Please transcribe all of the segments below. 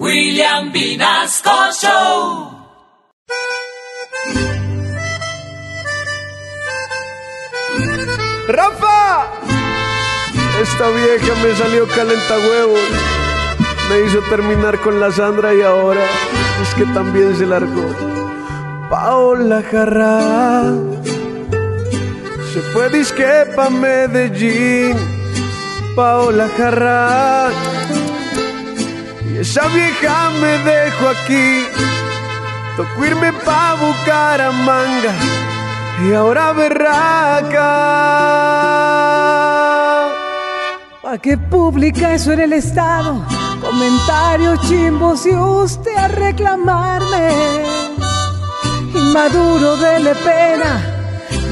William Vinasco Show. ¡Rafa! Esta vieja me salió calenta huevos. Me hizo terminar con la Sandra y ahora es que también se largó. Paola Jarra se fue disque pa' Medellín. Paola Jarra esa vieja me dejó aquí. Tocó irme pa' Bucaramanga y ahora berraca. ¿Pa' qué publica eso en el estado? Comentarios chimbos y usted a reclamarme. Inmaduro dele pena,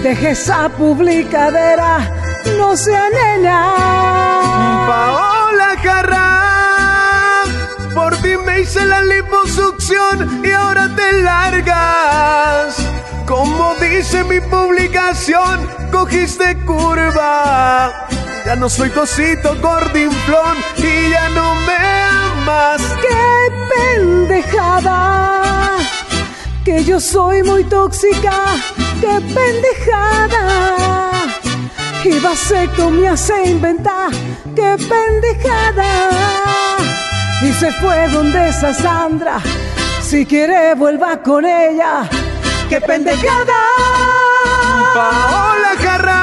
deje esa publicadera, no sea nena. Liposucción y ahora te largas. Como dice mi publicación, cogiste curva. Ya no soy cosito gordinflón y ya no me amas. ¡Qué pendejada! Que yo soy muy tóxica, qué pendejada. Y vasectomía se inventa, qué pendejada. Y se fue donde esa Sandra, si quiere vuelva con ella, qué pendejada. Paola ¡Qué Jarra.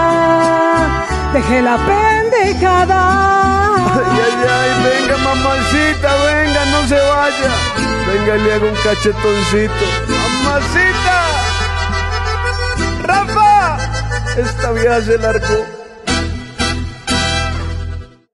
pendejada! Dejé la pendejada. Ay, ay, ay, venga mamacita, venga, no se vaya. Venga, le hago un cachetoncito. Mamacita. Se largó.